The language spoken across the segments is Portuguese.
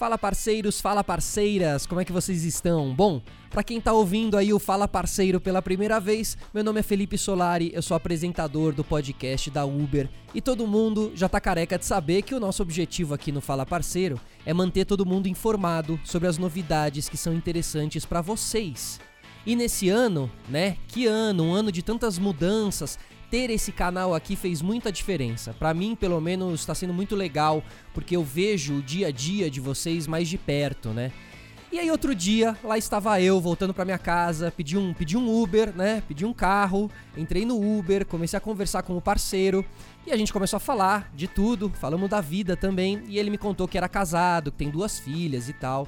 Fala parceiros, fala parceiras, como é que vocês estão? Bom, para quem tá ouvindo aí o Fala Parceiro pela primeira vez, meu nome é Felipe Solari, eu sou apresentador do podcast da Uber e todo mundo já tá careca de saber que o nosso objetivo aqui no Fala Parceiro é manter todo mundo informado sobre as novidades que são interessantes para vocês. E nesse ano, né? Que ano, um ano de tantas mudanças, ter esse canal aqui fez muita diferença. Para mim, pelo menos, está sendo muito legal, porque eu vejo o dia a dia de vocês mais de perto, né? E aí outro dia, lá estava eu voltando para minha casa, pedi um, pedi um Uber, né? Pedi um carro, entrei no Uber, comecei a conversar com o parceiro e a gente começou a falar de tudo, falamos da vida também, e ele me contou que era casado, que tem duas filhas e tal.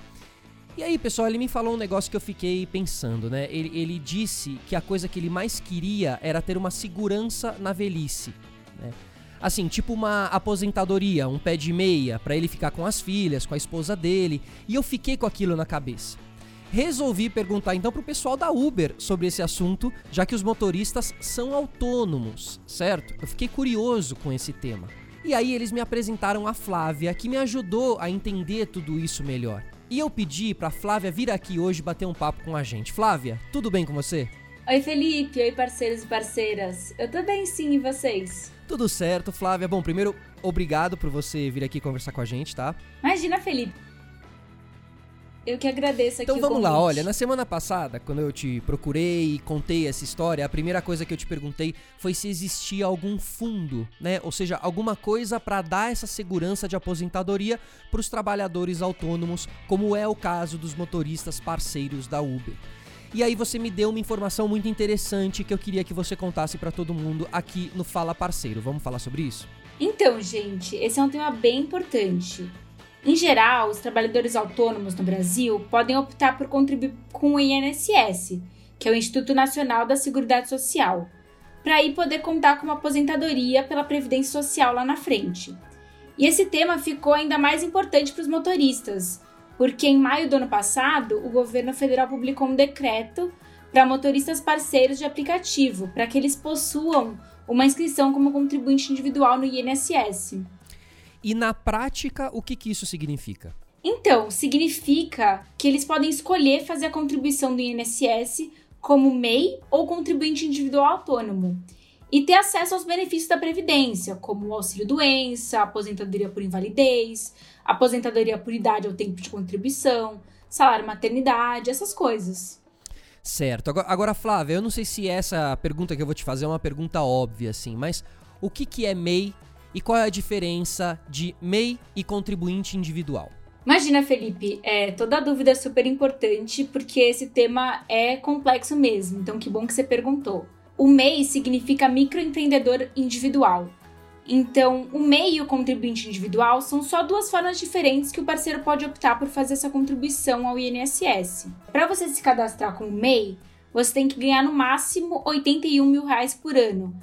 E aí, pessoal, ele me falou um negócio que eu fiquei pensando, né? Ele, ele disse que a coisa que ele mais queria era ter uma segurança na velhice, né? Assim, tipo uma aposentadoria, um pé de meia, para ele ficar com as filhas, com a esposa dele. E eu fiquei com aquilo na cabeça. Resolvi perguntar então pro pessoal da Uber sobre esse assunto, já que os motoristas são autônomos, certo? Eu fiquei curioso com esse tema. E aí eles me apresentaram a Flávia, que me ajudou a entender tudo isso melhor. E eu pedi pra Flávia vir aqui hoje bater um papo com a gente. Flávia, tudo bem com você? Oi, Felipe. Oi, parceiros e parceiras. Eu tô bem sim, e vocês? Tudo certo, Flávia. Bom, primeiro, obrigado por você vir aqui conversar com a gente, tá? Imagina, Felipe. Eu que agradeço aqui Então vamos lá, olha, na semana passada, quando eu te procurei e contei essa história, a primeira coisa que eu te perguntei foi se existia algum fundo, né? Ou seja, alguma coisa para dar essa segurança de aposentadoria para os trabalhadores autônomos, como é o caso dos motoristas parceiros da Uber. E aí você me deu uma informação muito interessante que eu queria que você contasse para todo mundo aqui no Fala Parceiro. Vamos falar sobre isso? Então, gente, esse é um tema bem importante. Em geral, os trabalhadores autônomos no Brasil podem optar por contribuir com o INSS, que é o Instituto Nacional da Seguridade Social, para aí poder contar com uma aposentadoria pela Previdência Social lá na frente. E esse tema ficou ainda mais importante para os motoristas, porque em maio do ano passado, o governo federal publicou um decreto para motoristas parceiros de aplicativo, para que eles possuam uma inscrição como contribuinte individual no INSS. E na prática, o que, que isso significa? Então, significa que eles podem escolher fazer a contribuição do INSS como MEI ou contribuinte individual autônomo e ter acesso aos benefícios da Previdência, como o auxílio-doença, aposentadoria por invalidez, aposentadoria por idade ou tempo de contribuição, salário maternidade, essas coisas. Certo. Agora, agora, Flávia, eu não sei se essa pergunta que eu vou te fazer é uma pergunta óbvia, assim, mas o que, que é MEI e qual é a diferença de MEI e contribuinte individual? Imagina, Felipe, é, toda dúvida é super importante porque esse tema é complexo mesmo, então que bom que você perguntou. O MEI significa microempreendedor individual. Então, o MEI e o contribuinte individual são só duas formas diferentes que o parceiro pode optar por fazer essa contribuição ao INSS. Para você se cadastrar com o MEI, você tem que ganhar no máximo 81 mil reais por ano,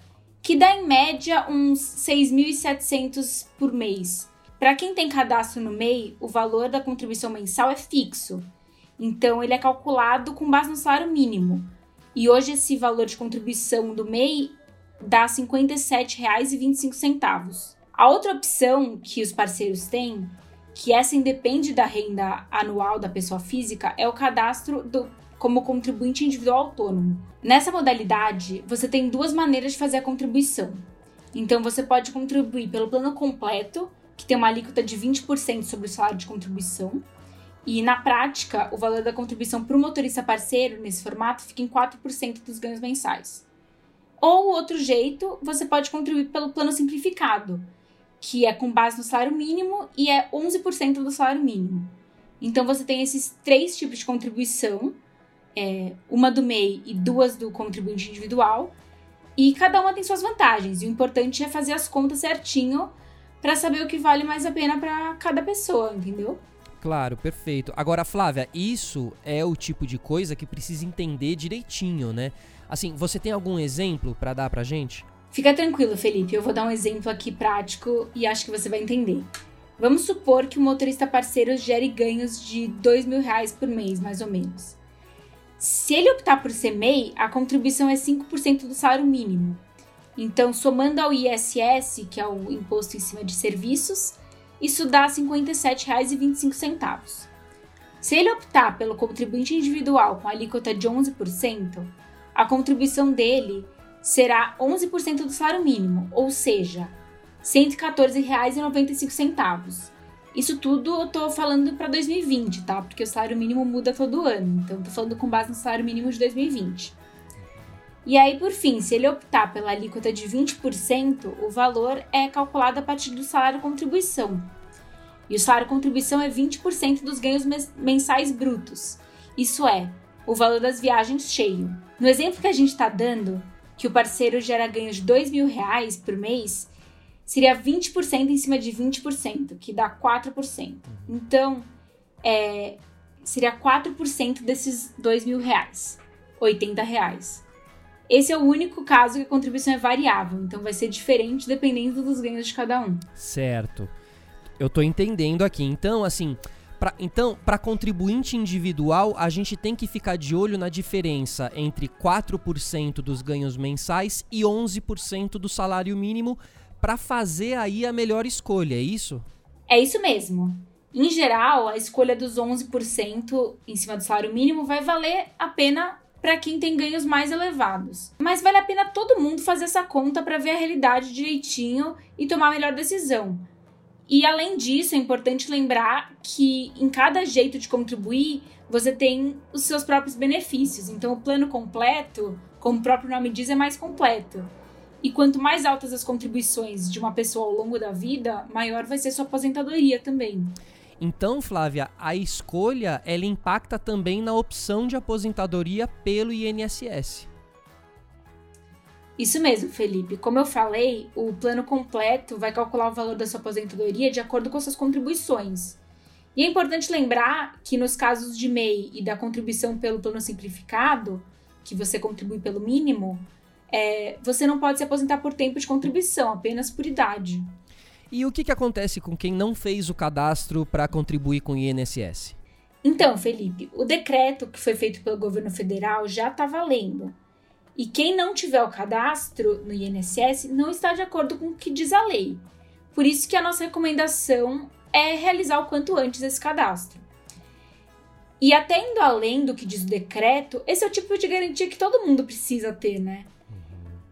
que dá em média uns 6.700 por mês. Para quem tem cadastro no MEI, o valor da contribuição mensal é fixo, então ele é calculado com base no salário mínimo. E hoje esse valor de contribuição do MEI dá R$ 57,25. A outra opção que os parceiros têm, que essa independe da renda anual da pessoa física, é o cadastro do, como contribuinte individual autônomo. Nessa modalidade, você tem duas maneiras de fazer a contribuição. Então você pode contribuir pelo plano completo, que tem uma alíquota de 20% sobre o salário de contribuição. E na prática, o valor da contribuição para o motorista parceiro nesse formato fica em 4% dos ganhos mensais. Ou outro jeito, você pode contribuir pelo plano simplificado, que é com base no salário mínimo e é 11% do salário mínimo. Então você tem esses três tipos de contribuição, é, uma do MEI e duas do contribuinte individual, e cada uma tem suas vantagens. E o importante é fazer as contas certinho para saber o que vale mais a pena para cada pessoa, entendeu? Claro, perfeito. Agora, Flávia, isso é o tipo de coisa que precisa entender direitinho, né? Assim, você tem algum exemplo para dar pra gente? Fica tranquilo, Felipe. Eu vou dar um exemplo aqui prático e acho que você vai entender. Vamos supor que o motorista parceiro gere ganhos de dois mil reais por mês, mais ou menos. Se ele optar por ser MEI, a contribuição é 5% do salário mínimo. Então, somando ao ISS, que é o Imposto em Cima de Serviços, isso dá R$ 57,25. Se ele optar pelo contribuinte individual com alíquota de 11%, a contribuição dele será 11% do salário mínimo, ou seja, R$ 114,95. Isso tudo eu tô falando para 2020, tá? Porque o salário mínimo muda todo ano. Então, tô falando com base no salário mínimo de 2020. E aí, por fim, se ele optar pela alíquota de 20%, o valor é calculado a partir do salário contribuição. E o salário contribuição é 20% dos ganhos mensais brutos. Isso é, o valor das viagens cheio. No exemplo que a gente está dando, que o parceiro gera ganhos de R$ mil reais por mês, seria 20% em cima de 20%, que dá 4%. Então, é, seria 4% desses R$ mil reais, 80 reais. Esse é o único caso que a contribuição é variável, então vai ser diferente dependendo dos ganhos de cada um. Certo. Eu tô entendendo aqui. Então, assim, pra, então, para contribuinte individual, a gente tem que ficar de olho na diferença entre 4% dos ganhos mensais e 11% do salário mínimo para fazer aí a melhor escolha, é isso? É isso mesmo. Em geral, a escolha dos 11% em cima do salário mínimo vai valer a pena para quem tem ganhos mais elevados. Mas vale a pena todo mundo fazer essa conta para ver a realidade direitinho e tomar a melhor decisão. E além disso, é importante lembrar que em cada jeito de contribuir, você tem os seus próprios benefícios. Então, o plano completo, como o próprio nome diz, é mais completo. E quanto mais altas as contribuições de uma pessoa ao longo da vida, maior vai ser sua aposentadoria também. Então, Flávia, a escolha ela impacta também na opção de aposentadoria pelo INSS. Isso mesmo, Felipe. Como eu falei, o plano completo vai calcular o valor da sua aposentadoria de acordo com suas contribuições. E é importante lembrar que nos casos de MEI e da contribuição pelo plano simplificado, que você contribui pelo mínimo, é, você não pode se aposentar por tempo de contribuição, apenas por idade. E o que, que acontece com quem não fez o cadastro para contribuir com o INSS? Então, Felipe, o decreto que foi feito pelo governo federal já está valendo. E quem não tiver o cadastro no INSS não está de acordo com o que diz a lei. Por isso que a nossa recomendação é realizar o quanto antes esse cadastro. E até indo além do que diz o decreto, esse é o tipo de garantia que todo mundo precisa ter, né?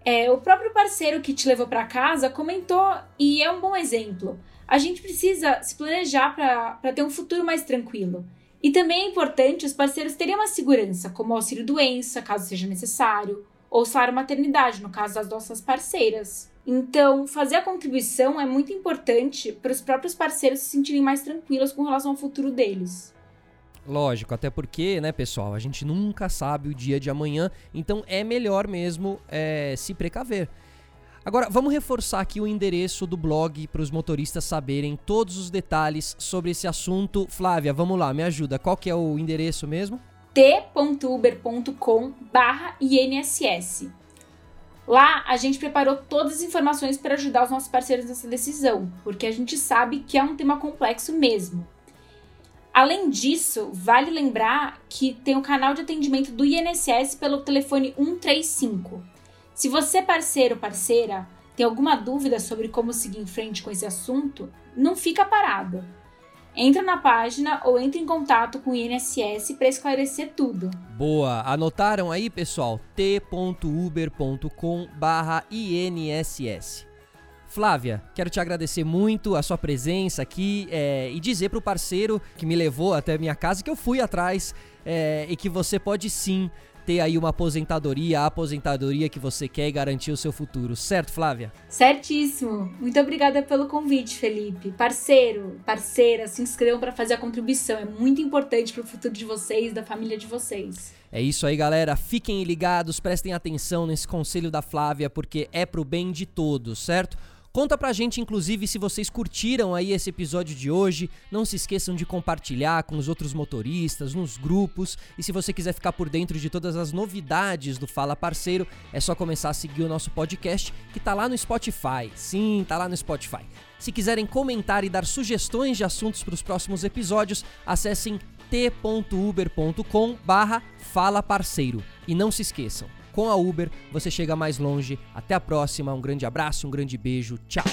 É, o próprio parceiro que te levou para casa comentou, e é um bom exemplo. A gente precisa se planejar para ter um futuro mais tranquilo. E também é importante os parceiros terem uma segurança, como auxílio doença, caso seja necessário, ou salário maternidade, no caso das nossas parceiras. Então, fazer a contribuição é muito importante para os próprios parceiros se sentirem mais tranquilos com relação ao futuro deles. Lógico, até porque, né, pessoal, a gente nunca sabe o dia de amanhã, então é melhor mesmo é, se precaver. Agora, vamos reforçar aqui o endereço do blog para os motoristas saberem todos os detalhes sobre esse assunto. Flávia, vamos lá, me ajuda. Qual que é o endereço mesmo? t.uber.com/inss. Lá a gente preparou todas as informações para ajudar os nossos parceiros nessa decisão, porque a gente sabe que é um tema complexo mesmo. Além disso, vale lembrar que tem o canal de atendimento do INSS pelo telefone 135. Se você, parceiro ou parceira, tem alguma dúvida sobre como seguir em frente com esse assunto, não fica parado. Entra na página ou entre em contato com o INSS para esclarecer tudo. Boa! Anotaram aí, pessoal? t.uber.com/inss. Flávia, quero te agradecer muito a sua presença aqui é, e dizer para o parceiro que me levou até a minha casa que eu fui atrás é, e que você pode sim ter aí uma aposentadoria, a aposentadoria que você quer e garantir o seu futuro, certo, Flávia? Certíssimo. Muito obrigada pelo convite, Felipe. Parceiro, parceira, se inscrevam para fazer a contribuição. É muito importante para o futuro de vocês, da família de vocês. É isso aí, galera. Fiquem ligados, prestem atenção nesse conselho da Flávia, porque é pro bem de todos, certo? Conta pra gente, inclusive, se vocês curtiram aí esse episódio de hoje. Não se esqueçam de compartilhar com os outros motoristas, nos grupos. E se você quiser ficar por dentro de todas as novidades do Fala Parceiro, é só começar a seguir o nosso podcast, que tá lá no Spotify. Sim, tá lá no Spotify. Se quiserem comentar e dar sugestões de assuntos para os próximos episódios, acessem t.uber.com barra Fala Parceiro. E não se esqueçam, com a Uber você chega mais longe. Até a próxima, um grande abraço, um grande beijo, tchau!